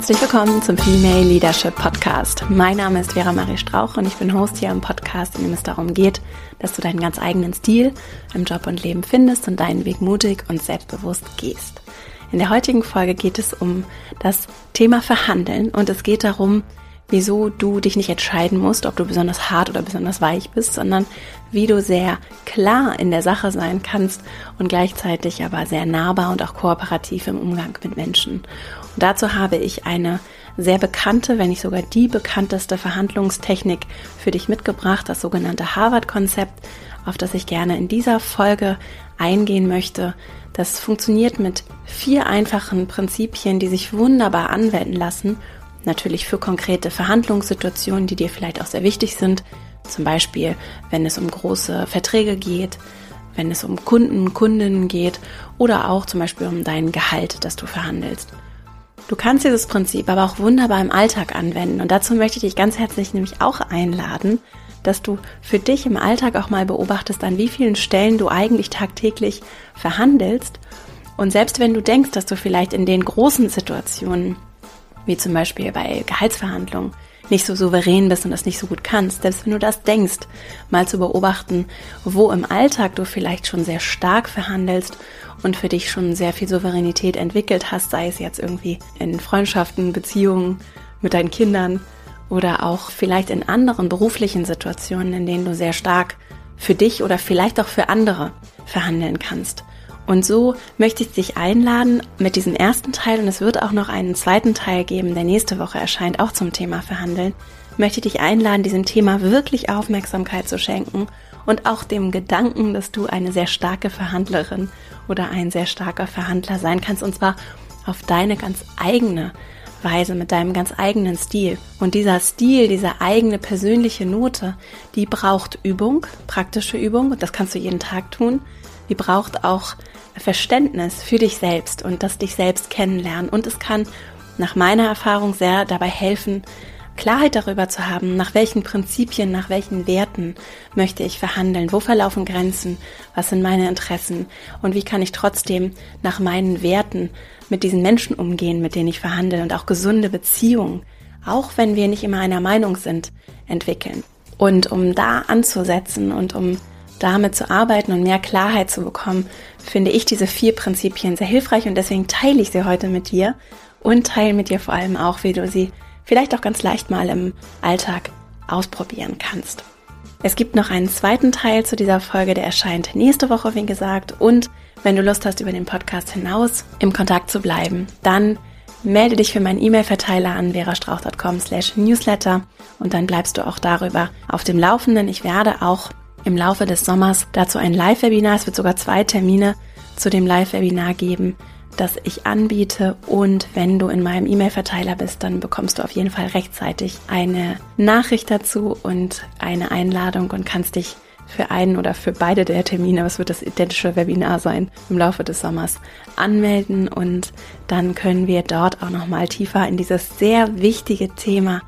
Herzlich willkommen zum Female Leadership Podcast. Mein Name ist Vera Marie Strauch und ich bin Host hier im Podcast, in dem es darum geht, dass du deinen ganz eigenen Stil im Job und Leben findest und deinen Weg mutig und selbstbewusst gehst. In der heutigen Folge geht es um das Thema Verhandeln und es geht darum, wieso du dich nicht entscheiden musst, ob du besonders hart oder besonders weich bist, sondern wie du sehr klar in der Sache sein kannst und gleichzeitig aber sehr nahbar und auch kooperativ im Umgang mit Menschen. Dazu habe ich eine sehr bekannte, wenn nicht sogar die bekannteste Verhandlungstechnik für dich mitgebracht, das sogenannte Harvard-Konzept, auf das ich gerne in dieser Folge eingehen möchte. Das funktioniert mit vier einfachen Prinzipien, die sich wunderbar anwenden lassen Natürlich für konkrete Verhandlungssituationen, die dir vielleicht auch sehr wichtig sind. Zum Beispiel, wenn es um große Verträge geht, wenn es um Kunden, Kundinnen geht oder auch zum Beispiel um dein Gehalt, das du verhandelst. Du kannst dieses Prinzip aber auch wunderbar im Alltag anwenden. Und dazu möchte ich dich ganz herzlich nämlich auch einladen, dass du für dich im Alltag auch mal beobachtest, an wie vielen Stellen du eigentlich tagtäglich verhandelst. Und selbst wenn du denkst, dass du vielleicht in den großen Situationen wie zum Beispiel bei Gehaltsverhandlungen, nicht so souverän bist und das nicht so gut kannst, selbst wenn du das denkst, mal zu beobachten, wo im Alltag du vielleicht schon sehr stark verhandelst und für dich schon sehr viel Souveränität entwickelt hast, sei es jetzt irgendwie in Freundschaften, Beziehungen mit deinen Kindern oder auch vielleicht in anderen beruflichen Situationen, in denen du sehr stark für dich oder vielleicht auch für andere verhandeln kannst. Und so möchte ich dich einladen mit diesem ersten Teil und es wird auch noch einen zweiten Teil geben, der nächste Woche erscheint, auch zum Thema Verhandeln. Möchte ich dich einladen, diesem Thema wirklich Aufmerksamkeit zu schenken und auch dem Gedanken, dass du eine sehr starke Verhandlerin oder ein sehr starker Verhandler sein kannst und zwar auf deine ganz eigene Weise, mit deinem ganz eigenen Stil. Und dieser Stil, diese eigene persönliche Note, die braucht Übung, praktische Übung, und das kannst du jeden Tag tun. Die braucht auch Verständnis für dich selbst und das dich selbst kennenlernen. Und es kann nach meiner Erfahrung sehr dabei helfen, Klarheit darüber zu haben, nach welchen Prinzipien, nach welchen Werten möchte ich verhandeln, wo verlaufen Grenzen, was sind meine Interessen? Und wie kann ich trotzdem nach meinen Werten mit diesen Menschen umgehen, mit denen ich verhandle und auch gesunde Beziehungen, auch wenn wir nicht immer einer Meinung sind, entwickeln. Und um da anzusetzen und um damit zu arbeiten und mehr Klarheit zu bekommen, finde ich diese vier Prinzipien sehr hilfreich und deswegen teile ich sie heute mit dir und teile mit dir vor allem auch, wie du sie vielleicht auch ganz leicht mal im Alltag ausprobieren kannst. Es gibt noch einen zweiten Teil zu dieser Folge, der erscheint nächste Woche, wie gesagt. Und wenn du Lust hast, über den Podcast hinaus im Kontakt zu bleiben, dann melde dich für meinen E-Mail-Verteiler an verastrauch.com slash newsletter und dann bleibst du auch darüber auf dem Laufenden. Ich werde auch im Laufe des Sommers dazu ein Live-Webinar. Es wird sogar zwei Termine zu dem Live-Webinar geben, das ich anbiete. Und wenn du in meinem E-Mail-Verteiler bist, dann bekommst du auf jeden Fall rechtzeitig eine Nachricht dazu und eine Einladung und kannst dich für einen oder für beide der Termine, was wird das identische Webinar sein, im Laufe des Sommers anmelden und dann können wir dort auch nochmal tiefer in dieses sehr wichtige Thema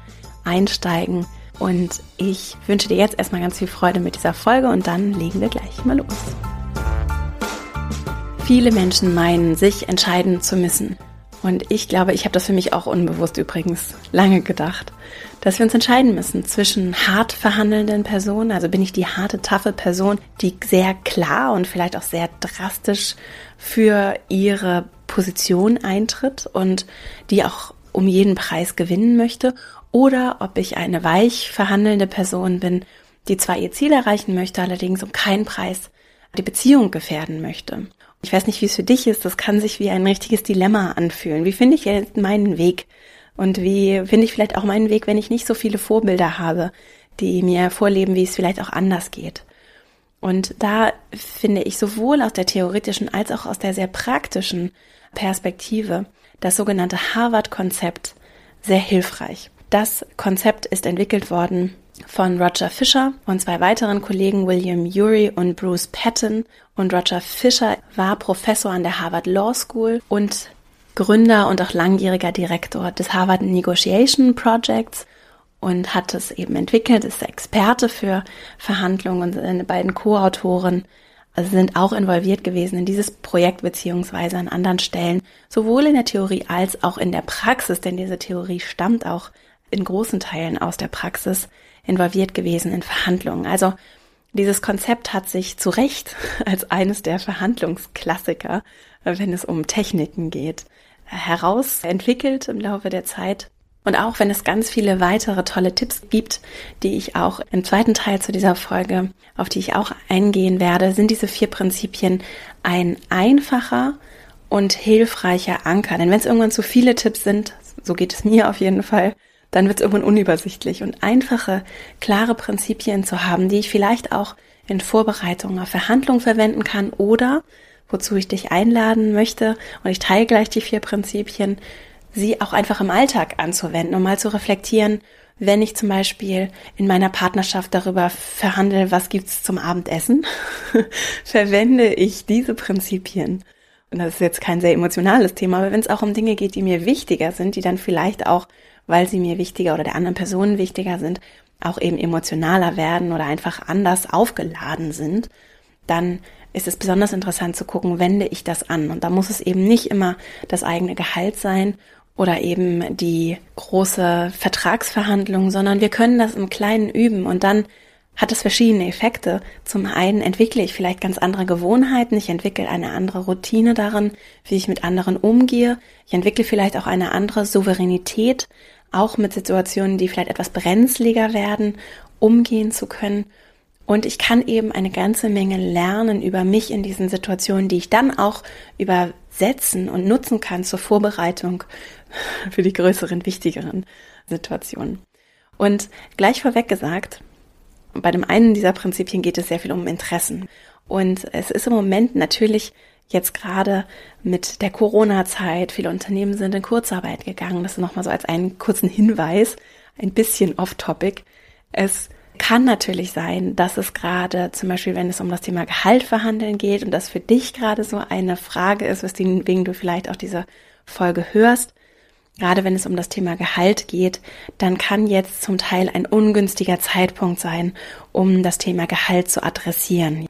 einsteigen und ich wünsche dir jetzt erstmal ganz viel Freude mit dieser Folge und dann legen wir gleich mal los. Viele Menschen meinen, sich entscheiden zu müssen. Und ich glaube, ich habe das für mich auch unbewusst übrigens lange gedacht, dass wir uns entscheiden müssen zwischen hart verhandelnden Personen, also bin ich die harte, taffe Person, die sehr klar und vielleicht auch sehr drastisch für ihre Position eintritt und die auch um jeden Preis gewinnen möchte, oder ob ich eine weich verhandelnde Person bin, die zwar ihr Ziel erreichen möchte, allerdings um keinen Preis die Beziehung gefährden möchte. Ich weiß nicht, wie es für dich ist, das kann sich wie ein richtiges Dilemma anfühlen. Wie finde ich jetzt meinen Weg? Und wie finde ich vielleicht auch meinen Weg, wenn ich nicht so viele Vorbilder habe, die mir vorleben, wie es vielleicht auch anders geht? Und da finde ich sowohl aus der theoretischen als auch aus der sehr praktischen Perspektive das sogenannte Harvard-Konzept sehr hilfreich. Das Konzept ist entwickelt worden von Roger Fisher und zwei weiteren Kollegen William Urey und Bruce Patton. Und Roger Fisher war Professor an der Harvard Law School und Gründer und auch langjähriger Direktor des Harvard Negotiation Projects und hat es eben entwickelt, ist Experte für Verhandlungen und seine beiden Co-Autoren sind auch involviert gewesen in dieses Projekt beziehungsweise an anderen Stellen, sowohl in der Theorie als auch in der Praxis, denn diese Theorie stammt auch in großen Teilen aus der Praxis, involviert gewesen in Verhandlungen. Also dieses Konzept hat sich zu Recht als eines der Verhandlungsklassiker, wenn es um Techniken geht, herausentwickelt im Laufe der Zeit. Und auch wenn es ganz viele weitere tolle Tipps gibt, die ich auch im zweiten Teil zu dieser Folge, auf die ich auch eingehen werde, sind diese vier Prinzipien ein einfacher und hilfreicher Anker. Denn wenn es irgendwann zu viele Tipps sind, so geht es mir auf jeden Fall, dann wird es irgendwann unübersichtlich. Und einfache, klare Prinzipien zu haben, die ich vielleicht auch in Vorbereitung auf Verhandlungen verwenden kann oder wozu ich dich einladen möchte, und ich teile gleich die vier Prinzipien, sie auch einfach im Alltag anzuwenden, um mal zu reflektieren, wenn ich zum Beispiel in meiner Partnerschaft darüber verhandle, was gibt's zum Abendessen, verwende ich diese Prinzipien. Und das ist jetzt kein sehr emotionales Thema, aber wenn es auch um Dinge geht, die mir wichtiger sind, die dann vielleicht auch, weil sie mir wichtiger oder der anderen Person wichtiger sind, auch eben emotionaler werden oder einfach anders aufgeladen sind, dann ist es besonders interessant zu gucken, wende ich das an. Und da muss es eben nicht immer das eigene Gehalt sein oder eben die große Vertragsverhandlung, sondern wir können das im Kleinen üben und dann hat es verschiedene Effekte. Zum einen entwickle ich vielleicht ganz andere Gewohnheiten, ich entwickle eine andere Routine darin, wie ich mit anderen umgehe, ich entwickle vielleicht auch eine andere Souveränität, auch mit Situationen, die vielleicht etwas brenzliger werden, umgehen zu können. Und ich kann eben eine ganze Menge lernen über mich in diesen Situationen, die ich dann auch übersetzen und nutzen kann zur Vorbereitung für die größeren, wichtigeren Situationen. Und gleich vorweg gesagt, bei dem einen dieser Prinzipien geht es sehr viel um Interessen. Und es ist im Moment natürlich jetzt gerade mit der Corona-Zeit, viele Unternehmen sind in Kurzarbeit gegangen. Das ist nochmal so als einen kurzen Hinweis, ein bisschen off-topic. Es kann natürlich sein, dass es gerade zum Beispiel, wenn es um das Thema Gehalt verhandeln geht und das für dich gerade so eine Frage ist, weswegen du vielleicht auch diese Folge hörst, gerade wenn es um das Thema Gehalt geht, dann kann jetzt zum Teil ein ungünstiger Zeitpunkt sein, um das Thema Gehalt zu adressieren.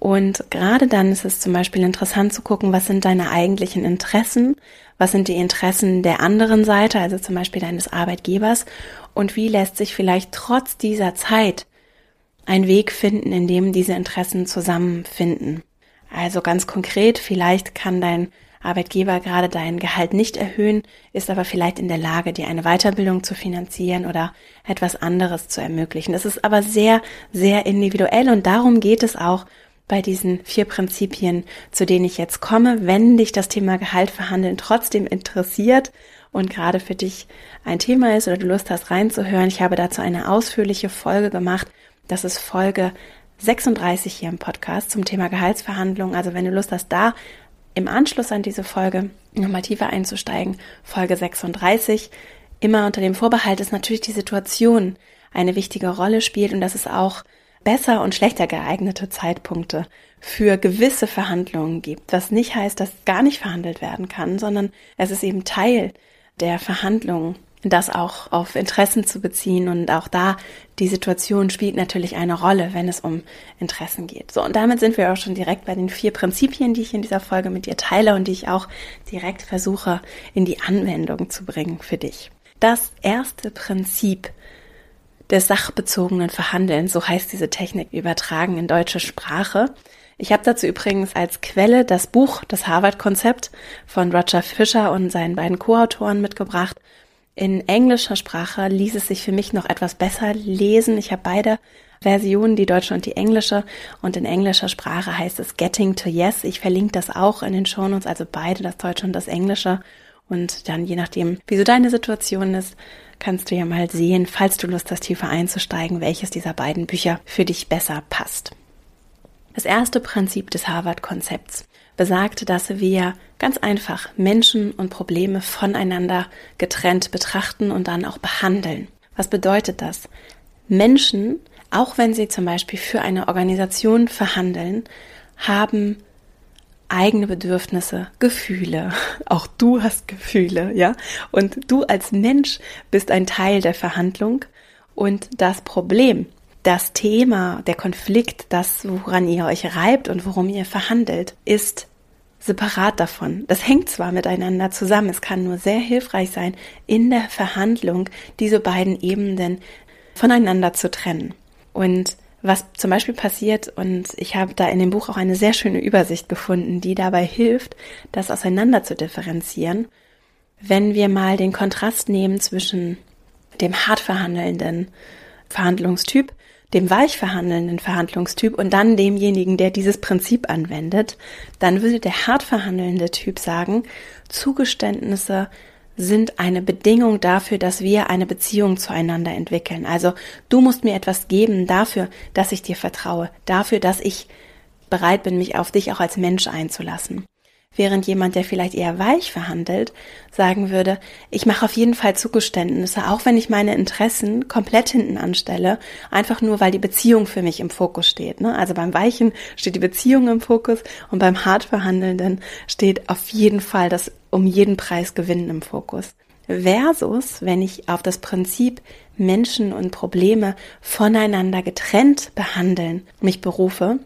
Und gerade dann ist es zum Beispiel interessant zu gucken, was sind deine eigentlichen Interessen, was sind die Interessen der anderen Seite, also zum Beispiel deines Arbeitgebers, und wie lässt sich vielleicht trotz dieser Zeit ein Weg finden, in dem diese Interessen zusammenfinden. Also ganz konkret, vielleicht kann dein Arbeitgeber gerade dein Gehalt nicht erhöhen, ist aber vielleicht in der Lage, dir eine Weiterbildung zu finanzieren oder etwas anderes zu ermöglichen. Das ist aber sehr, sehr individuell und darum geht es auch bei diesen vier Prinzipien, zu denen ich jetzt komme, wenn dich das Thema Gehalt verhandeln trotzdem interessiert und gerade für dich ein Thema ist oder du Lust hast reinzuhören. Ich habe dazu eine ausführliche Folge gemacht. Das ist Folge 36 hier im Podcast zum Thema Gehaltsverhandlungen. Also wenn du Lust hast, da im Anschluss an diese Folge nochmal tiefer einzusteigen, Folge 36, immer unter dem Vorbehalt, dass natürlich die Situation eine wichtige Rolle spielt und dass es auch besser und schlechter geeignete Zeitpunkte für gewisse Verhandlungen gibt. Was nicht heißt, dass gar nicht verhandelt werden kann, sondern es ist eben Teil der Verhandlungen, das auch auf Interessen zu beziehen und auch da die Situation spielt natürlich eine Rolle, wenn es um Interessen geht. So, und damit sind wir auch schon direkt bei den vier Prinzipien, die ich in dieser Folge mit dir teile und die ich auch direkt versuche in die Anwendung zu bringen für dich. Das erste Prinzip des sachbezogenen Verhandelns, so heißt diese Technik übertragen in deutsche Sprache. Ich habe dazu übrigens als Quelle das Buch Das Harvard-Konzept von Roger Fisher und seinen beiden Co-Autoren mitgebracht. In englischer Sprache ließ es sich für mich noch etwas besser lesen. Ich habe beide Versionen, die deutsche und die englische. Und in englischer Sprache heißt es Getting to Yes. Ich verlinke das auch in den Shownotes, also beide, das deutsche und das englische. Und dann, je nachdem, wie so deine Situation ist, kannst du ja mal sehen, falls du Lust hast, tiefer einzusteigen, welches dieser beiden Bücher für dich besser passt. Das erste Prinzip des Harvard-Konzepts besagt, dass wir ganz einfach Menschen und Probleme voneinander getrennt betrachten und dann auch behandeln. Was bedeutet das? Menschen, auch wenn sie zum Beispiel für eine Organisation verhandeln, haben eigene Bedürfnisse, Gefühle. Auch du hast Gefühle, ja? Und du als Mensch bist ein Teil der Verhandlung. Und das Problem das Thema, der Konflikt, das, woran ihr euch reibt und worum ihr verhandelt, ist separat davon. Das hängt zwar miteinander zusammen, es kann nur sehr hilfreich sein, in der Verhandlung diese beiden Ebenen voneinander zu trennen. Und was zum Beispiel passiert, und ich habe da in dem Buch auch eine sehr schöne Übersicht gefunden, die dabei hilft, das auseinander zu differenzieren, wenn wir mal den Kontrast nehmen zwischen dem hart verhandelnden Verhandlungstyp, dem weich verhandelnden Verhandlungstyp und dann demjenigen, der dieses Prinzip anwendet, dann würde der hart verhandelnde Typ sagen, Zugeständnisse sind eine Bedingung dafür, dass wir eine Beziehung zueinander entwickeln. Also du musst mir etwas geben dafür, dass ich dir vertraue, dafür, dass ich bereit bin, mich auf dich auch als Mensch einzulassen. Während jemand, der vielleicht eher weich verhandelt, sagen würde, ich mache auf jeden Fall Zugeständnisse, auch wenn ich meine Interessen komplett hinten anstelle, einfach nur, weil die Beziehung für mich im Fokus steht. Ne? Also beim Weichen steht die Beziehung im Fokus und beim hart verhandelnden steht auf jeden Fall das um jeden Preis gewinnen im Fokus. Versus, wenn ich auf das Prinzip Menschen und Probleme voneinander getrennt behandeln mich berufe,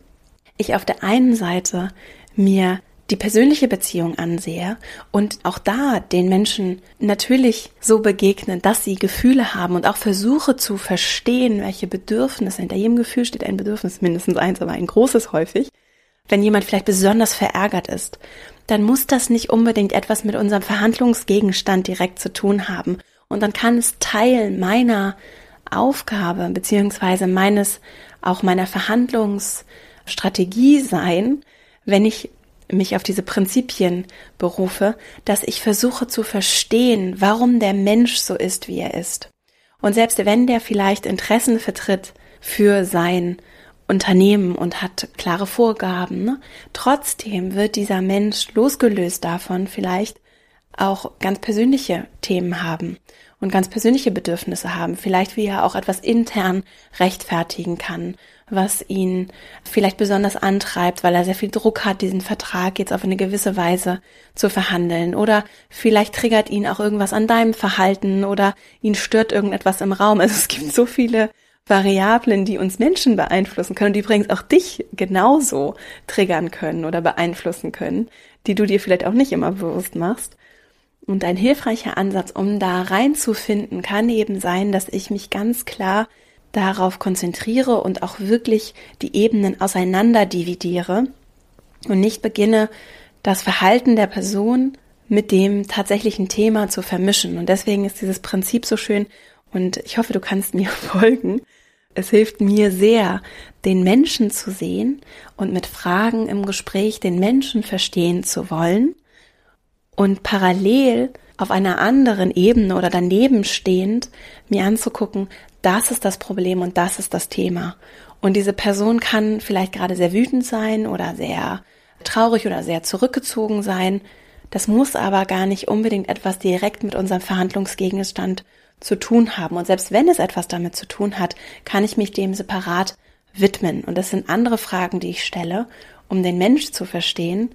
ich auf der einen Seite mir die persönliche Beziehung ansehe und auch da den Menschen natürlich so begegnen, dass sie Gefühle haben und auch versuche zu verstehen, welche Bedürfnisse, hinter jedem Gefühl steht ein Bedürfnis, mindestens eins, aber ein großes häufig. Wenn jemand vielleicht besonders verärgert ist, dann muss das nicht unbedingt etwas mit unserem Verhandlungsgegenstand direkt zu tun haben. Und dann kann es Teil meiner Aufgabe beziehungsweise meines auch meiner Verhandlungsstrategie sein, wenn ich mich auf diese Prinzipien berufe, dass ich versuche zu verstehen, warum der Mensch so ist, wie er ist. Und selbst wenn der vielleicht Interessen vertritt für sein Unternehmen und hat klare Vorgaben, ne, trotzdem wird dieser Mensch losgelöst davon vielleicht auch ganz persönliche Themen haben und ganz persönliche Bedürfnisse haben, vielleicht wie er auch etwas intern rechtfertigen kann was ihn vielleicht besonders antreibt, weil er sehr viel Druck hat, diesen Vertrag jetzt auf eine gewisse Weise zu verhandeln. Oder vielleicht triggert ihn auch irgendwas an deinem Verhalten oder ihn stört irgendetwas im Raum. Also es gibt so viele Variablen, die uns Menschen beeinflussen können und die übrigens auch dich genauso triggern können oder beeinflussen können, die du dir vielleicht auch nicht immer bewusst machst. Und ein hilfreicher Ansatz, um da reinzufinden, kann eben sein, dass ich mich ganz klar darauf konzentriere und auch wirklich die Ebenen auseinander dividiere und nicht beginne, das Verhalten der Person mit dem tatsächlichen Thema zu vermischen. Und deswegen ist dieses Prinzip so schön und ich hoffe, du kannst mir folgen. Es hilft mir sehr, den Menschen zu sehen und mit Fragen im Gespräch den Menschen verstehen zu wollen und parallel auf einer anderen Ebene oder daneben stehend mir anzugucken, das ist das Problem und das ist das Thema. Und diese Person kann vielleicht gerade sehr wütend sein oder sehr traurig oder sehr zurückgezogen sein. Das muss aber gar nicht unbedingt etwas direkt mit unserem Verhandlungsgegenstand zu tun haben. Und selbst wenn es etwas damit zu tun hat, kann ich mich dem separat widmen. Und das sind andere Fragen, die ich stelle, um den Mensch zu verstehen,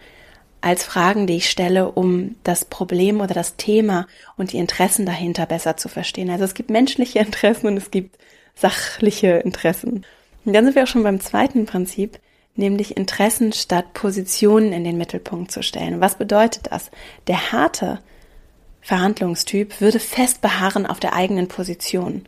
als Fragen, die ich stelle, um das Problem oder das Thema und die Interessen dahinter besser zu verstehen. Also es gibt menschliche Interessen und es gibt sachliche Interessen. Und dann sind wir auch schon beim zweiten Prinzip, nämlich Interessen statt Positionen in den Mittelpunkt zu stellen. Was bedeutet das? Der harte Verhandlungstyp würde fest beharren auf der eigenen Position.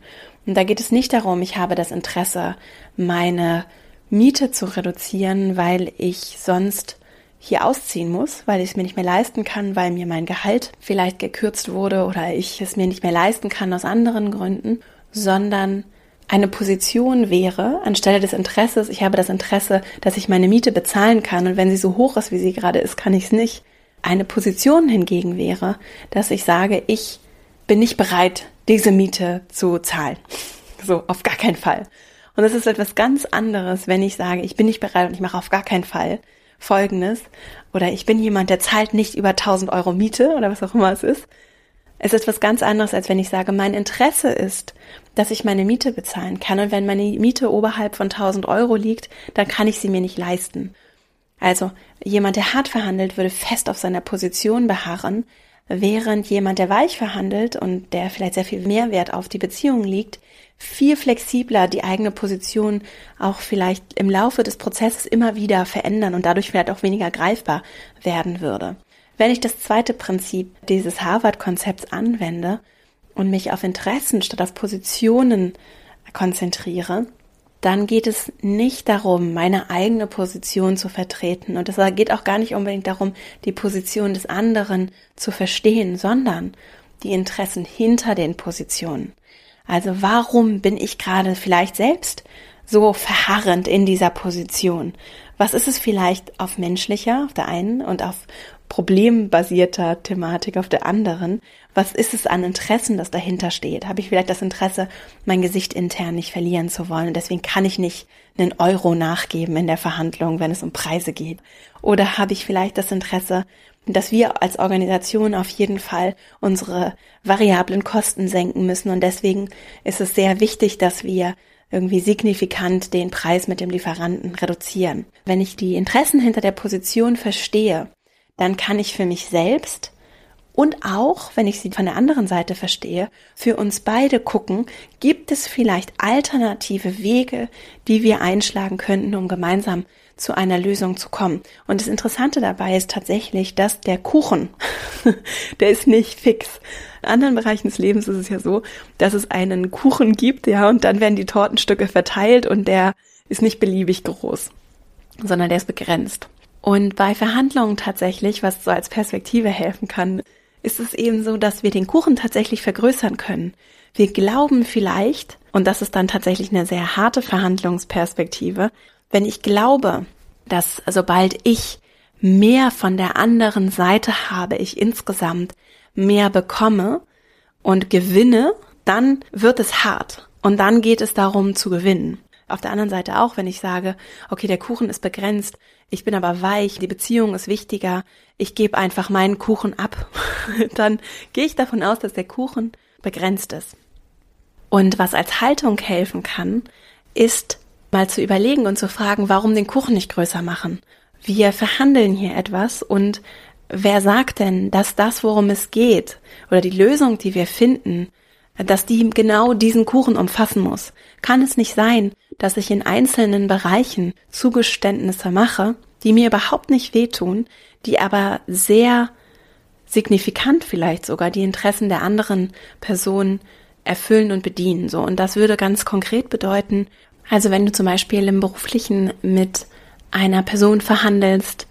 Und da geht es nicht darum, ich habe das Interesse, meine Miete zu reduzieren, weil ich sonst hier ausziehen muss, weil ich es mir nicht mehr leisten kann, weil mir mein Gehalt vielleicht gekürzt wurde oder ich es mir nicht mehr leisten kann aus anderen Gründen, sondern eine Position wäre, anstelle des Interesses, ich habe das Interesse, dass ich meine Miete bezahlen kann und wenn sie so hoch ist, wie sie gerade ist, kann ich es nicht. Eine Position hingegen wäre, dass ich sage, ich bin nicht bereit, diese Miete zu zahlen. So, auf gar keinen Fall. Und das ist etwas ganz anderes, wenn ich sage, ich bin nicht bereit und ich mache auf gar keinen Fall, Folgendes oder ich bin jemand, der zahlt nicht über 1000 Euro Miete oder was auch immer es ist. Es ist was ganz anderes, als wenn ich sage, mein Interesse ist, dass ich meine Miete bezahlen kann und wenn meine Miete oberhalb von 1000 Euro liegt, dann kann ich sie mir nicht leisten. Also jemand, der hart verhandelt, würde fest auf seiner Position beharren, während jemand, der weich verhandelt und der vielleicht sehr viel Mehrwert auf die Beziehung liegt, viel flexibler die eigene Position auch vielleicht im Laufe des Prozesses immer wieder verändern und dadurch vielleicht auch weniger greifbar werden würde. Wenn ich das zweite Prinzip dieses Harvard-Konzepts anwende und mich auf Interessen statt auf Positionen konzentriere, dann geht es nicht darum, meine eigene Position zu vertreten. Und es geht auch gar nicht unbedingt darum, die Position des anderen zu verstehen, sondern die Interessen hinter den Positionen. Also warum bin ich gerade vielleicht selbst so verharrend in dieser Position? Was ist es vielleicht auf menschlicher, auf der einen und auf problembasierter Thematik auf der anderen. Was ist es an Interessen, das dahinter steht? Habe ich vielleicht das Interesse, mein Gesicht intern nicht verlieren zu wollen und deswegen kann ich nicht einen Euro nachgeben in der Verhandlung, wenn es um Preise geht? Oder habe ich vielleicht das Interesse, dass wir als Organisation auf jeden Fall unsere variablen Kosten senken müssen und deswegen ist es sehr wichtig, dass wir irgendwie signifikant den Preis mit dem Lieferanten reduzieren. Wenn ich die Interessen hinter der Position verstehe, dann kann ich für mich selbst und auch, wenn ich sie von der anderen Seite verstehe, für uns beide gucken, gibt es vielleicht alternative Wege, die wir einschlagen könnten, um gemeinsam zu einer Lösung zu kommen. Und das Interessante dabei ist tatsächlich, dass der Kuchen, der ist nicht fix. In anderen Bereichen des Lebens ist es ja so, dass es einen Kuchen gibt, ja, und dann werden die Tortenstücke verteilt und der ist nicht beliebig groß, sondern der ist begrenzt. Und bei Verhandlungen tatsächlich, was so als Perspektive helfen kann, ist es eben so, dass wir den Kuchen tatsächlich vergrößern können. Wir glauben vielleicht, und das ist dann tatsächlich eine sehr harte Verhandlungsperspektive, wenn ich glaube, dass sobald ich mehr von der anderen Seite habe, ich insgesamt mehr bekomme und gewinne, dann wird es hart. Und dann geht es darum zu gewinnen. Auf der anderen Seite auch, wenn ich sage, okay, der Kuchen ist begrenzt, ich bin aber weich, die Beziehung ist wichtiger, ich gebe einfach meinen Kuchen ab, dann gehe ich davon aus, dass der Kuchen begrenzt ist. Und was als Haltung helfen kann, ist mal zu überlegen und zu fragen, warum den Kuchen nicht größer machen. Wir verhandeln hier etwas und wer sagt denn, dass das, worum es geht, oder die Lösung, die wir finden, dass die genau diesen Kuchen umfassen muss. Kann es nicht sein, dass ich in einzelnen Bereichen Zugeständnisse mache, die mir überhaupt nicht wehtun, die aber sehr signifikant vielleicht sogar die Interessen der anderen Person erfüllen und bedienen. So. Und das würde ganz konkret bedeuten, also wenn du zum Beispiel im Beruflichen mit einer Person verhandelst,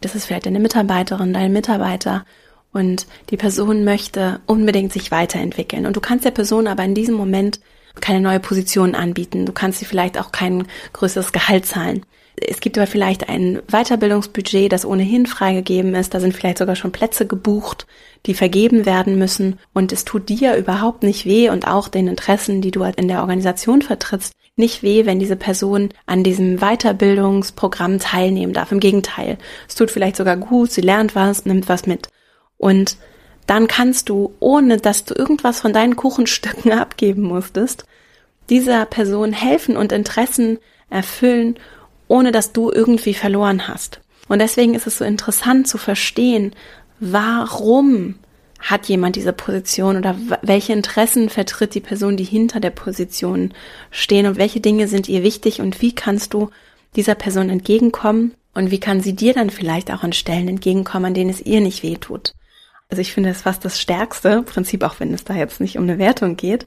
das ist vielleicht deine Mitarbeiterin, dein Mitarbeiter, und die Person möchte unbedingt sich weiterentwickeln. Und du kannst der Person aber in diesem Moment keine neue Position anbieten. Du kannst sie vielleicht auch kein größeres Gehalt zahlen. Es gibt aber vielleicht ein Weiterbildungsbudget, das ohnehin freigegeben ist. Da sind vielleicht sogar schon Plätze gebucht, die vergeben werden müssen. Und es tut dir überhaupt nicht weh und auch den Interessen, die du in der Organisation vertrittst, nicht weh, wenn diese Person an diesem Weiterbildungsprogramm teilnehmen darf. Im Gegenteil, es tut vielleicht sogar gut, sie lernt was, nimmt was mit. Und dann kannst du, ohne dass du irgendwas von deinen Kuchenstücken abgeben musstest, dieser Person helfen und Interessen erfüllen, ohne dass du irgendwie verloren hast. Und deswegen ist es so interessant zu verstehen, warum hat jemand diese Position oder welche Interessen vertritt die Person, die hinter der Position stehen und welche Dinge sind ihr wichtig und wie kannst du dieser Person entgegenkommen und wie kann sie dir dann vielleicht auch an Stellen entgegenkommen, an denen es ihr nicht weh tut also ich finde es fast das stärkste Prinzip, auch wenn es da jetzt nicht um eine Wertung geht,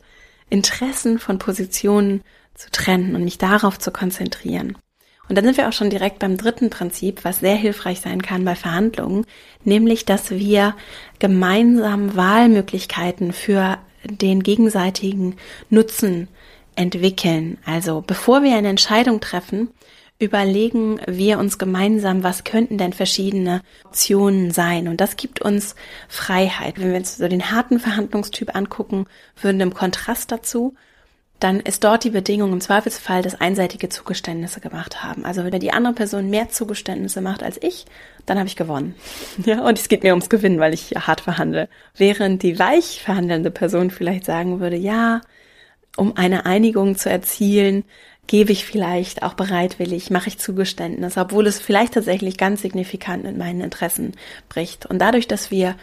Interessen von Positionen zu trennen und mich darauf zu konzentrieren. Und dann sind wir auch schon direkt beim dritten Prinzip, was sehr hilfreich sein kann bei Verhandlungen, nämlich, dass wir gemeinsam Wahlmöglichkeiten für den gegenseitigen Nutzen entwickeln. Also bevor wir eine Entscheidung treffen, überlegen wir uns gemeinsam, was könnten denn verschiedene Optionen sein. Und das gibt uns Freiheit. Wenn wir uns so den harten Verhandlungstyp angucken würden im Kontrast dazu, dann ist dort die Bedingung im Zweifelsfall, dass einseitige Zugeständnisse gemacht haben. Also wenn die andere Person mehr Zugeständnisse macht als ich, dann habe ich gewonnen. Ja, und es geht mir ums Gewinnen, weil ich hart verhandle. Während die weich verhandelnde Person vielleicht sagen würde, ja, um eine Einigung zu erzielen, gebe ich vielleicht auch bereitwillig, mache ich Zugeständnis, obwohl es vielleicht tatsächlich ganz signifikant mit meinen Interessen bricht. Und dadurch, dass wir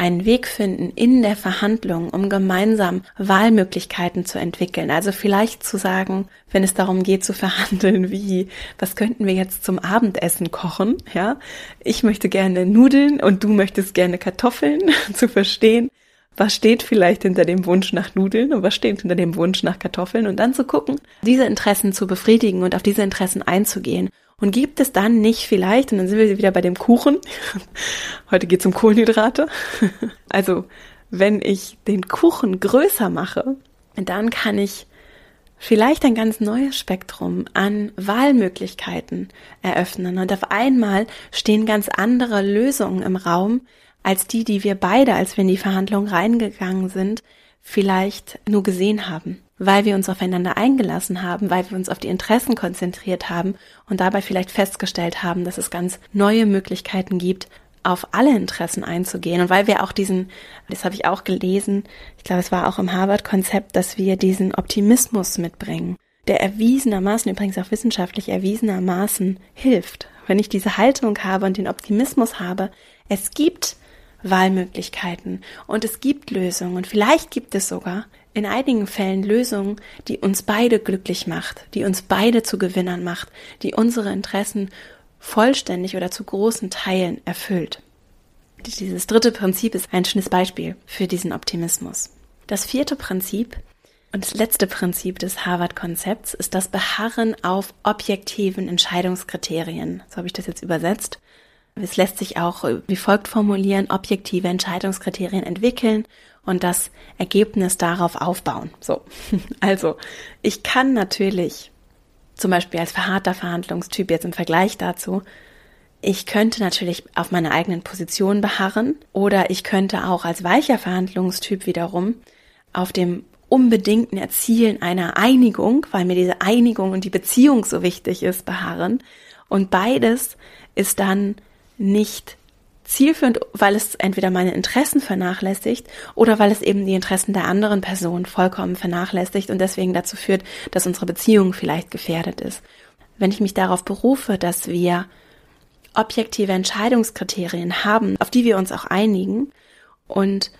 einen Weg finden in der Verhandlung, um gemeinsam Wahlmöglichkeiten zu entwickeln. Also vielleicht zu sagen, wenn es darum geht zu verhandeln, wie, was könnten wir jetzt zum Abendessen kochen, ja? Ich möchte gerne Nudeln und du möchtest gerne Kartoffeln, zu verstehen, was steht vielleicht hinter dem Wunsch nach Nudeln und was steht hinter dem Wunsch nach Kartoffeln und dann zu gucken, diese Interessen zu befriedigen und auf diese Interessen einzugehen. Und gibt es dann nicht vielleicht, und dann sind wir wieder bei dem Kuchen, heute geht es um Kohlenhydrate, also wenn ich den Kuchen größer mache, dann kann ich vielleicht ein ganz neues Spektrum an Wahlmöglichkeiten eröffnen. Und auf einmal stehen ganz andere Lösungen im Raum, als die, die wir beide, als wir in die Verhandlung reingegangen sind, vielleicht nur gesehen haben, weil wir uns aufeinander eingelassen haben, weil wir uns auf die Interessen konzentriert haben und dabei vielleicht festgestellt haben, dass es ganz neue Möglichkeiten gibt, auf alle Interessen einzugehen und weil wir auch diesen, das habe ich auch gelesen, ich glaube, es war auch im Harvard-Konzept, dass wir diesen Optimismus mitbringen, der erwiesenermaßen, übrigens auch wissenschaftlich erwiesenermaßen hilft. Wenn ich diese Haltung habe und den Optimismus habe, es gibt Wahlmöglichkeiten und es gibt Lösungen und vielleicht gibt es sogar in einigen Fällen Lösungen, die uns beide glücklich macht, die uns beide zu Gewinnern macht, die unsere Interessen vollständig oder zu großen Teilen erfüllt. Dieses dritte Prinzip ist ein schönes Beispiel für diesen Optimismus. Das vierte Prinzip und das letzte Prinzip des Harvard-Konzepts ist das Beharren auf objektiven Entscheidungskriterien. So habe ich das jetzt übersetzt. Es lässt sich auch wie folgt formulieren, objektive Entscheidungskriterien entwickeln und das Ergebnis darauf aufbauen. So. Also, ich kann natürlich zum Beispiel als verharter Verhandlungstyp jetzt im Vergleich dazu, ich könnte natürlich auf meiner eigenen Position beharren oder ich könnte auch als weicher Verhandlungstyp wiederum auf dem unbedingten Erzielen einer Einigung, weil mir diese Einigung und die Beziehung so wichtig ist, beharren. Und beides ist dann nicht zielführend, weil es entweder meine Interessen vernachlässigt oder weil es eben die Interessen der anderen Person vollkommen vernachlässigt und deswegen dazu führt, dass unsere Beziehung vielleicht gefährdet ist. Wenn ich mich darauf berufe, dass wir objektive Entscheidungskriterien haben, auf die wir uns auch einigen und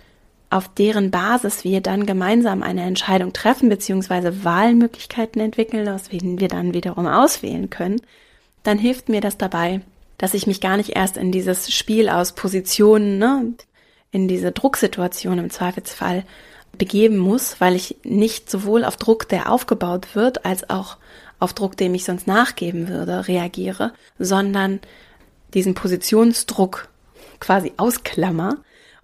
auf deren Basis wir dann gemeinsam eine Entscheidung treffen bzw. Wahlmöglichkeiten entwickeln, aus denen wir dann wiederum auswählen können, dann hilft mir das dabei, dass ich mich gar nicht erst in dieses Spiel aus Positionen, ne, in diese Drucksituation im Zweifelsfall begeben muss, weil ich nicht sowohl auf Druck, der aufgebaut wird, als auch auf Druck, dem ich sonst nachgeben würde, reagiere, sondern diesen Positionsdruck quasi ausklammer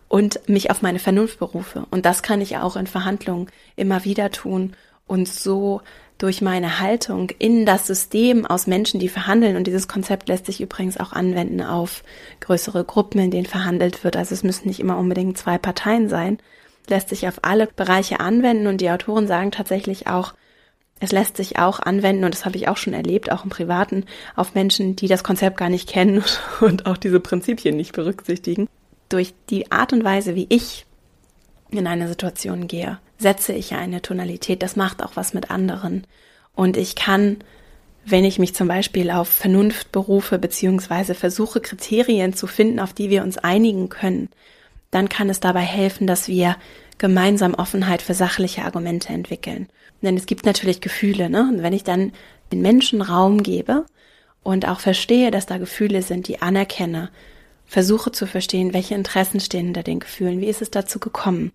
und mich auf meine Vernunft berufe. Und das kann ich auch in Verhandlungen immer wieder tun und so durch meine Haltung in das System aus Menschen, die verhandeln. Und dieses Konzept lässt sich übrigens auch anwenden auf größere Gruppen, in denen verhandelt wird. Also es müssen nicht immer unbedingt zwei Parteien sein. Lässt sich auf alle Bereiche anwenden. Und die Autoren sagen tatsächlich auch, es lässt sich auch anwenden, und das habe ich auch schon erlebt, auch im Privaten, auf Menschen, die das Konzept gar nicht kennen und auch diese Prinzipien nicht berücksichtigen. Durch die Art und Weise, wie ich in eine Situation gehe, setze ich eine Tonalität. Das macht auch was mit anderen. Und ich kann, wenn ich mich zum Beispiel auf Vernunft berufe, beziehungsweise versuche, Kriterien zu finden, auf die wir uns einigen können, dann kann es dabei helfen, dass wir gemeinsam Offenheit für sachliche Argumente entwickeln. Denn es gibt natürlich Gefühle, ne? Und wenn ich dann den Menschen Raum gebe und auch verstehe, dass da Gefühle sind, die anerkenne, versuche zu verstehen, welche Interessen stehen hinter den Gefühlen, wie ist es dazu gekommen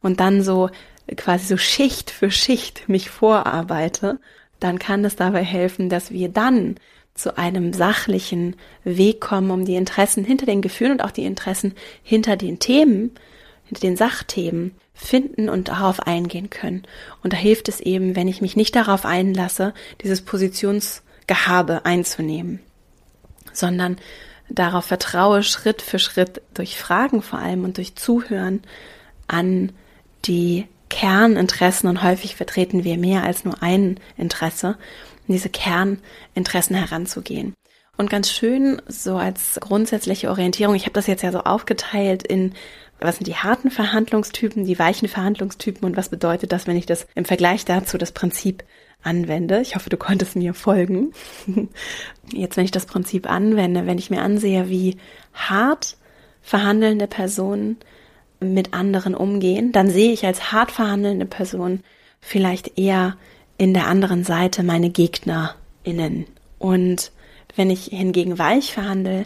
und dann so quasi so Schicht für Schicht mich vorarbeite, dann kann es dabei helfen, dass wir dann zu einem sachlichen Weg kommen, um die Interessen hinter den Gefühlen und auch die Interessen hinter den Themen, hinter den Sachthemen finden und darauf eingehen können. Und da hilft es eben, wenn ich mich nicht darauf einlasse, dieses Positionsgehabe einzunehmen, sondern darauf vertraue, Schritt für Schritt durch Fragen vor allem und durch Zuhören an die Kerninteressen und häufig vertreten wir mehr als nur ein Interesse, diese Kerninteressen heranzugehen. Und ganz schön so als grundsätzliche Orientierung, ich habe das jetzt ja so aufgeteilt in was sind die harten Verhandlungstypen, die weichen Verhandlungstypen und was bedeutet das, wenn ich das im Vergleich dazu das Prinzip anwende. Ich hoffe, du konntest mir folgen. Jetzt, wenn ich das Prinzip anwende, wenn ich mir ansehe, wie hart verhandelnde Personen mit anderen umgehen, dann sehe ich als hart verhandelnde Person vielleicht eher in der anderen Seite meine GegnerInnen. Und wenn ich hingegen weich verhandle,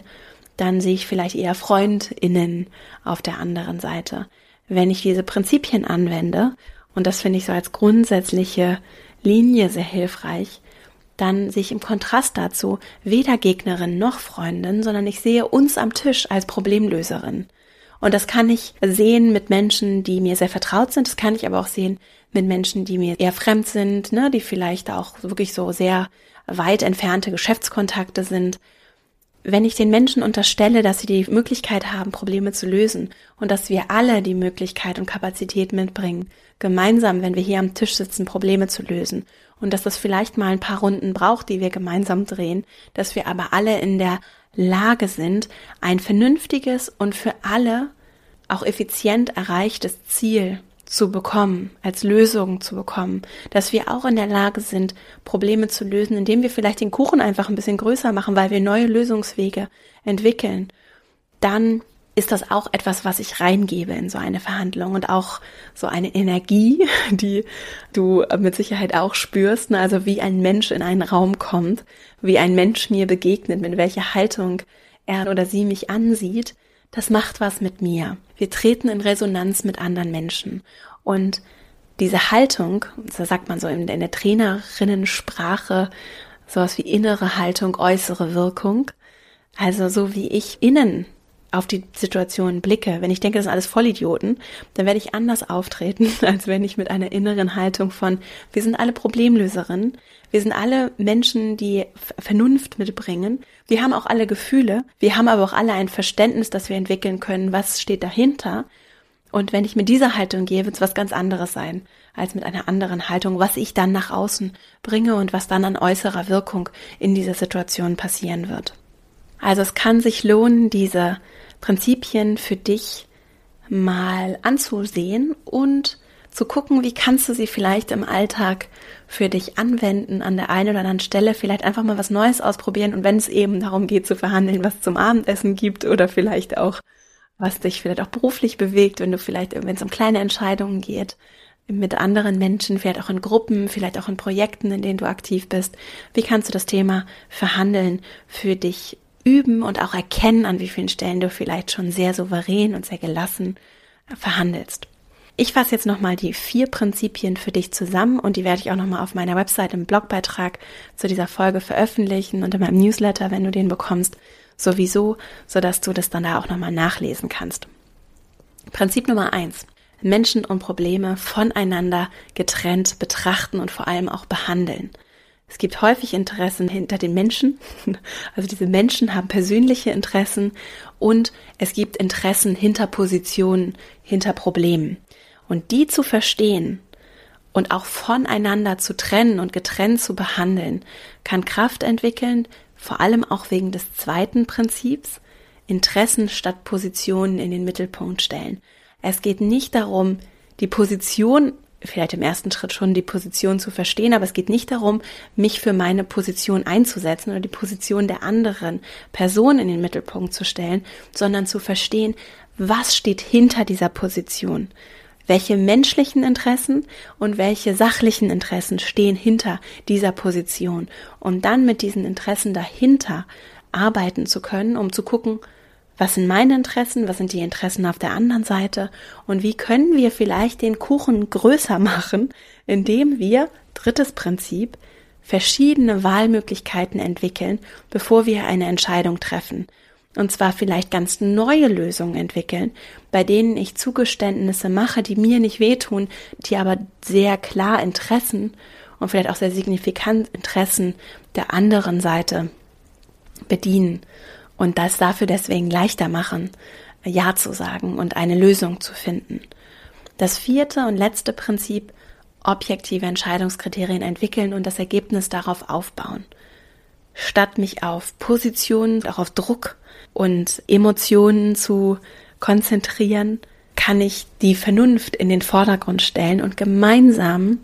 dann sehe ich vielleicht eher FreundInnen auf der anderen Seite. Wenn ich diese Prinzipien anwende, und das finde ich so als grundsätzliche Linie sehr hilfreich, dann sehe ich im Kontrast dazu weder Gegnerin noch Freundin, sondern ich sehe uns am Tisch als Problemlöserin. Und das kann ich sehen mit Menschen, die mir sehr vertraut sind. Das kann ich aber auch sehen mit Menschen, die mir eher fremd sind, ne, die vielleicht auch wirklich so sehr weit entfernte Geschäftskontakte sind. Wenn ich den Menschen unterstelle, dass sie die Möglichkeit haben, Probleme zu lösen und dass wir alle die Möglichkeit und Kapazität mitbringen, gemeinsam, wenn wir hier am Tisch sitzen, Probleme zu lösen und dass das vielleicht mal ein paar Runden braucht, die wir gemeinsam drehen, dass wir aber alle in der Lage sind, ein vernünftiges und für alle auch effizient erreichtes Ziel zu bekommen, als Lösung zu bekommen, dass wir auch in der Lage sind, Probleme zu lösen, indem wir vielleicht den Kuchen einfach ein bisschen größer machen, weil wir neue Lösungswege entwickeln, dann ist das auch etwas, was ich reingebe in so eine Verhandlung und auch so eine Energie, die du mit Sicherheit auch spürst, ne? also wie ein Mensch in einen Raum kommt, wie ein Mensch mir begegnet, mit welcher Haltung er oder sie mich ansieht, das macht was mit mir. Wir treten in Resonanz mit anderen Menschen und diese Haltung, so sagt man so in, in der Trainerinnensprache, sowas wie innere Haltung, äußere Wirkung. Also so wie ich innen auf die Situation blicke, wenn ich denke, das sind alles Vollidioten, dann werde ich anders auftreten, als wenn ich mit einer inneren Haltung von, wir sind alle Problemlöserinnen, wir sind alle Menschen, die Vernunft mitbringen, wir haben auch alle Gefühle, wir haben aber auch alle ein Verständnis, das wir entwickeln können, was steht dahinter. Und wenn ich mit dieser Haltung gehe, wird es was ganz anderes sein, als mit einer anderen Haltung, was ich dann nach außen bringe und was dann an äußerer Wirkung in dieser Situation passieren wird. Also es kann sich lohnen, diese Prinzipien für dich mal anzusehen und zu gucken, wie kannst du sie vielleicht im Alltag für dich anwenden, an der einen oder anderen Stelle vielleicht einfach mal was Neues ausprobieren und wenn es eben darum geht zu verhandeln, was zum Abendessen gibt oder vielleicht auch, was dich vielleicht auch beruflich bewegt, wenn du vielleicht, wenn es um kleine Entscheidungen geht, mit anderen Menschen, vielleicht auch in Gruppen, vielleicht auch in Projekten, in denen du aktiv bist, wie kannst du das Thema Verhandeln für dich üben und auch erkennen, an wie vielen Stellen du vielleicht schon sehr souverän und sehr gelassen verhandelst. Ich fasse jetzt nochmal die vier Prinzipien für dich zusammen und die werde ich auch nochmal auf meiner Website im Blogbeitrag zu dieser Folge veröffentlichen und in meinem Newsletter, wenn du den bekommst, sowieso, sodass du das dann da auch nochmal nachlesen kannst. Prinzip Nummer eins. Menschen und Probleme voneinander getrennt betrachten und vor allem auch behandeln. Es gibt häufig Interessen hinter den Menschen. Also diese Menschen haben persönliche Interessen und es gibt Interessen hinter Positionen, hinter Problemen. Und die zu verstehen und auch voneinander zu trennen und getrennt zu behandeln, kann Kraft entwickeln, vor allem auch wegen des zweiten Prinzips, Interessen statt Positionen in den Mittelpunkt stellen. Es geht nicht darum, die Position vielleicht im ersten Schritt schon die Position zu verstehen, aber es geht nicht darum, mich für meine Position einzusetzen oder die Position der anderen Person in den Mittelpunkt zu stellen, sondern zu verstehen, was steht hinter dieser Position. Welche menschlichen Interessen und welche sachlichen Interessen stehen hinter dieser Position, um dann mit diesen Interessen dahinter arbeiten zu können, um zu gucken, was sind meine Interessen, was sind die Interessen auf der anderen Seite? Und wie können wir vielleicht den Kuchen größer machen, indem wir, drittes Prinzip, verschiedene Wahlmöglichkeiten entwickeln, bevor wir eine Entscheidung treffen. Und zwar vielleicht ganz neue Lösungen entwickeln, bei denen ich Zugeständnisse mache, die mir nicht wehtun, die aber sehr klar Interessen und vielleicht auch sehr signifikant Interessen der anderen Seite bedienen und das dafür deswegen leichter machen, Ja zu sagen und eine Lösung zu finden. Das vierte und letzte Prinzip, objektive Entscheidungskriterien entwickeln und das Ergebnis darauf aufbauen. Statt mich auf Positionen, auch auf Druck und Emotionen zu konzentrieren, kann ich die Vernunft in den Vordergrund stellen und gemeinsam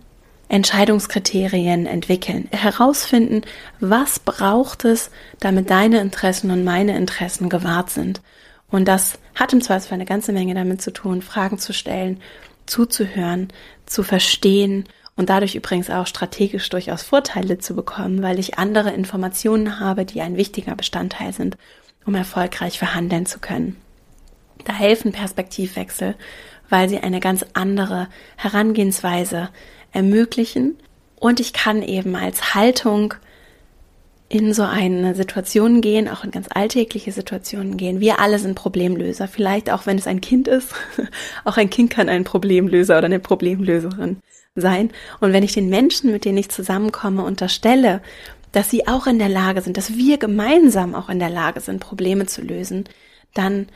Entscheidungskriterien entwickeln, herausfinden, was braucht es, damit deine Interessen und meine Interessen gewahrt sind. Und das hat im Zweifelsfall eine ganze Menge damit zu tun, Fragen zu stellen, zuzuhören, zu verstehen und dadurch übrigens auch strategisch durchaus Vorteile zu bekommen, weil ich andere Informationen habe, die ein wichtiger Bestandteil sind, um erfolgreich verhandeln zu können. Da helfen Perspektivwechsel, weil sie eine ganz andere Herangehensweise ermöglichen und ich kann eben als Haltung in so eine Situation gehen, auch in ganz alltägliche Situationen gehen. Wir alle sind Problemlöser. Vielleicht auch wenn es ein Kind ist. auch ein Kind kann ein Problemlöser oder eine Problemlöserin sein. Und wenn ich den Menschen, mit denen ich zusammenkomme, unterstelle, dass sie auch in der Lage sind, dass wir gemeinsam auch in der Lage sind, Probleme zu lösen, dann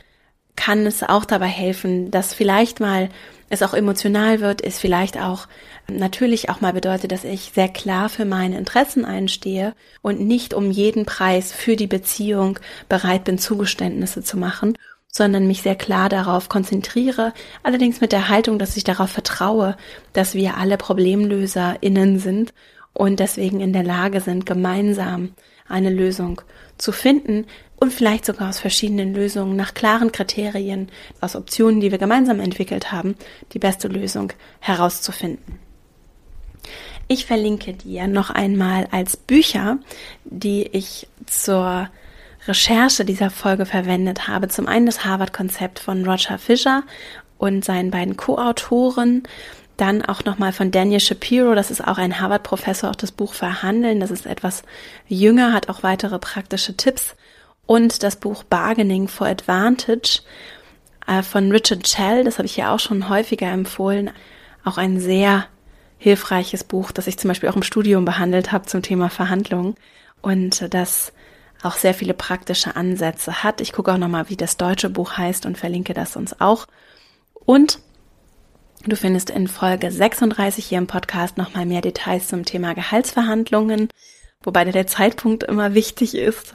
kann es auch dabei helfen, dass vielleicht mal es auch emotional wird, es vielleicht auch natürlich auch mal bedeutet, dass ich sehr klar für meine Interessen einstehe und nicht um jeden Preis für die Beziehung bereit bin, Zugeständnisse zu machen, sondern mich sehr klar darauf konzentriere, allerdings mit der Haltung, dass ich darauf vertraue, dass wir alle ProblemlöserInnen sind und deswegen in der Lage sind, gemeinsam eine Lösung zu finden und vielleicht sogar aus verschiedenen Lösungen nach klaren Kriterien, aus Optionen, die wir gemeinsam entwickelt haben, die beste Lösung herauszufinden. Ich verlinke dir noch einmal als Bücher, die ich zur Recherche dieser Folge verwendet habe. Zum einen das Harvard-Konzept von Roger Fisher und seinen beiden Co-Autoren. Dann auch nochmal von Daniel Shapiro, das ist auch ein Harvard-Professor, auch das Buch Verhandeln. Das ist etwas jünger, hat auch weitere praktische Tipps. Und das Buch Bargaining for Advantage äh, von Richard Schell, das habe ich ja auch schon häufiger empfohlen. Auch ein sehr hilfreiches Buch, das ich zum Beispiel auch im Studium behandelt habe zum Thema Verhandlungen und das auch sehr viele praktische Ansätze hat. Ich gucke auch nochmal, wie das deutsche Buch heißt und verlinke das uns auch. Und du findest in Folge 36 hier im Podcast nochmal mehr Details zum Thema Gehaltsverhandlungen, wobei der Zeitpunkt immer wichtig ist.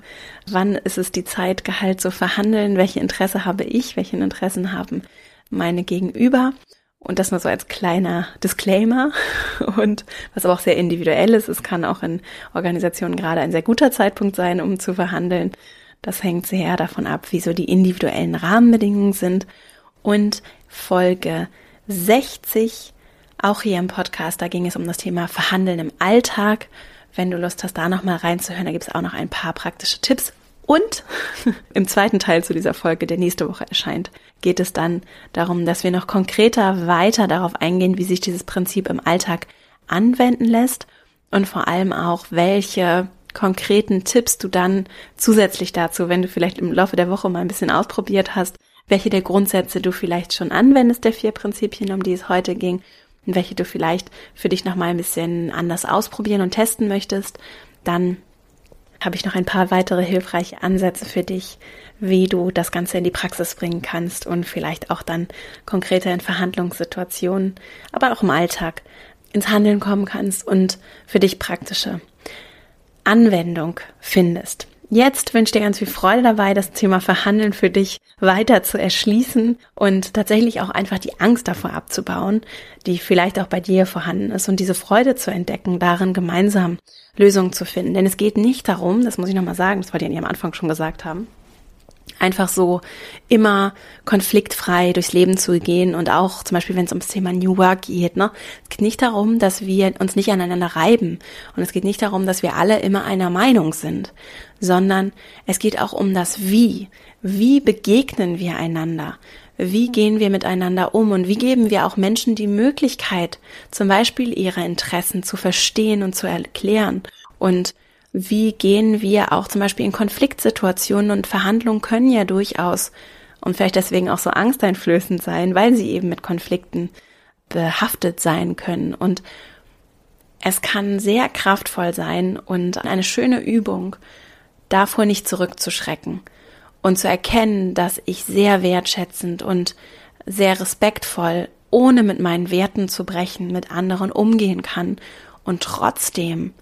Wann ist es die Zeit, Gehalt zu verhandeln? Welche Interesse habe ich? Welche Interessen haben meine Gegenüber? Und das nur so als kleiner Disclaimer und was aber auch sehr individuell ist. Es kann auch in Organisationen gerade ein sehr guter Zeitpunkt sein, um zu verhandeln. Das hängt sehr davon ab, wie so die individuellen Rahmenbedingungen sind. Und Folge 60, auch hier im Podcast, da ging es um das Thema Verhandeln im Alltag. Wenn du Lust hast, da nochmal reinzuhören, da gibt es auch noch ein paar praktische Tipps und im zweiten Teil zu dieser Folge, der nächste Woche erscheint, geht es dann darum, dass wir noch konkreter weiter darauf eingehen, wie sich dieses Prinzip im Alltag anwenden lässt und vor allem auch, welche konkreten Tipps du dann zusätzlich dazu, wenn du vielleicht im Laufe der Woche mal ein bisschen ausprobiert hast, welche der Grundsätze du vielleicht schon anwendest, der vier Prinzipien, um die es heute ging, und welche du vielleicht für dich noch mal ein bisschen anders ausprobieren und testen möchtest, dann habe ich noch ein paar weitere hilfreiche Ansätze für dich, wie du das Ganze in die Praxis bringen kannst und vielleicht auch dann konkreter in Verhandlungssituationen, aber auch im Alltag ins Handeln kommen kannst und für dich praktische Anwendung findest. Jetzt wünsche ich dir ganz viel Freude dabei, das Thema Verhandeln für dich weiter zu erschließen und tatsächlich auch einfach die Angst davor abzubauen, die vielleicht auch bei dir vorhanden ist und diese Freude zu entdecken, darin gemeinsam Lösungen zu finden. Denn es geht nicht darum, das muss ich nochmal sagen, das wollte ich am Anfang schon gesagt haben, einfach so immer konfliktfrei durchs Leben zu gehen und auch zum Beispiel, wenn es ums Thema New Work geht, ne? Es geht nicht darum, dass wir uns nicht aneinander reiben und es geht nicht darum, dass wir alle immer einer Meinung sind, sondern es geht auch um das Wie. Wie begegnen wir einander? Wie gehen wir miteinander um und wie geben wir auch Menschen die Möglichkeit, zum Beispiel ihre Interessen zu verstehen und zu erklären und wie gehen wir auch zum Beispiel in Konfliktsituationen und Verhandlungen können ja durchaus und vielleicht deswegen auch so angsteinflößend sein, weil sie eben mit Konflikten behaftet sein können. Und es kann sehr kraftvoll sein und eine schöne Übung, davor nicht zurückzuschrecken und zu erkennen, dass ich sehr wertschätzend und sehr respektvoll, ohne mit meinen Werten zu brechen, mit anderen umgehen kann und trotzdem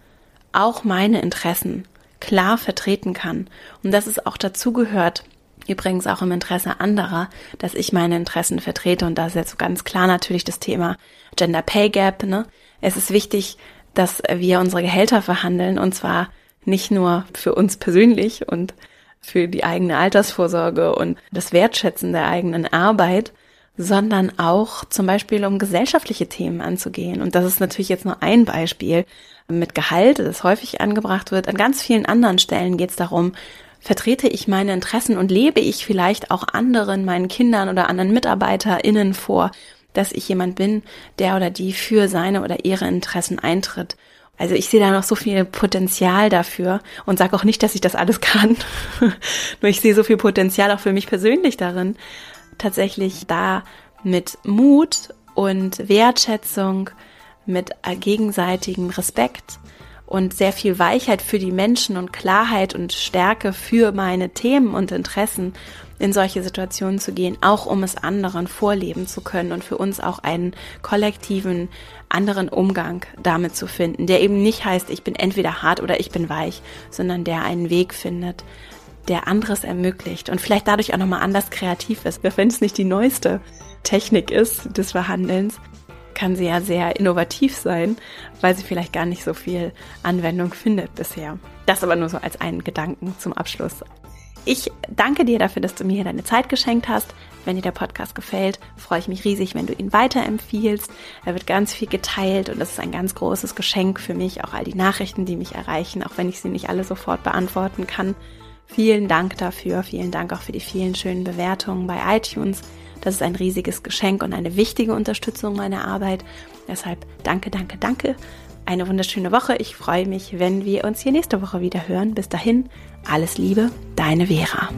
auch meine Interessen klar vertreten kann und dass es auch dazugehört, übrigens auch im Interesse anderer, dass ich meine Interessen vertrete und da ist jetzt ganz klar natürlich das Thema Gender Pay Gap. Ne? Es ist wichtig, dass wir unsere Gehälter verhandeln und zwar nicht nur für uns persönlich und für die eigene Altersvorsorge und das Wertschätzen der eigenen Arbeit, sondern auch zum Beispiel um gesellschaftliche Themen anzugehen. Und das ist natürlich jetzt nur ein Beispiel mit Gehalt, das häufig angebracht wird. An ganz vielen anderen Stellen geht es darum, vertrete ich meine Interessen und lebe ich vielleicht auch anderen, meinen Kindern oder anderen MitarbeiterInnen vor, dass ich jemand bin, der oder die für seine oder ihre Interessen eintritt. Also ich sehe da noch so viel Potenzial dafür und sage auch nicht, dass ich das alles kann. Nur ich sehe so viel Potenzial auch für mich persönlich darin, tatsächlich da mit Mut und Wertschätzung, mit gegenseitigem Respekt und sehr viel Weichheit für die Menschen und Klarheit und Stärke für meine Themen und Interessen in solche Situationen zu gehen, auch um es anderen vorleben zu können und für uns auch einen kollektiven anderen Umgang damit zu finden, der eben nicht heißt, ich bin entweder hart oder ich bin weich, sondern der einen Weg findet, der anderes ermöglicht und vielleicht dadurch auch nochmal anders kreativ ist. Wenn es nicht die neueste Technik ist des Verhandelns, kann sie ja sehr innovativ sein, weil sie vielleicht gar nicht so viel Anwendung findet bisher. Das aber nur so als einen Gedanken zum Abschluss. Ich danke dir dafür, dass du mir hier deine Zeit geschenkt hast. Wenn dir der Podcast gefällt, freue ich mich riesig, wenn du ihn weiterempfiehlst. Er wird ganz viel geteilt und das ist ein ganz großes Geschenk für mich, auch all die Nachrichten, die mich erreichen, auch wenn ich sie nicht alle sofort beantworten kann. Vielen Dank dafür. Vielen Dank auch für die vielen schönen Bewertungen bei iTunes. Das ist ein riesiges Geschenk und eine wichtige Unterstützung meiner Arbeit. Deshalb danke, danke, danke. Eine wunderschöne Woche. Ich freue mich, wenn wir uns hier nächste Woche wieder hören. Bis dahin, alles Liebe, deine Vera.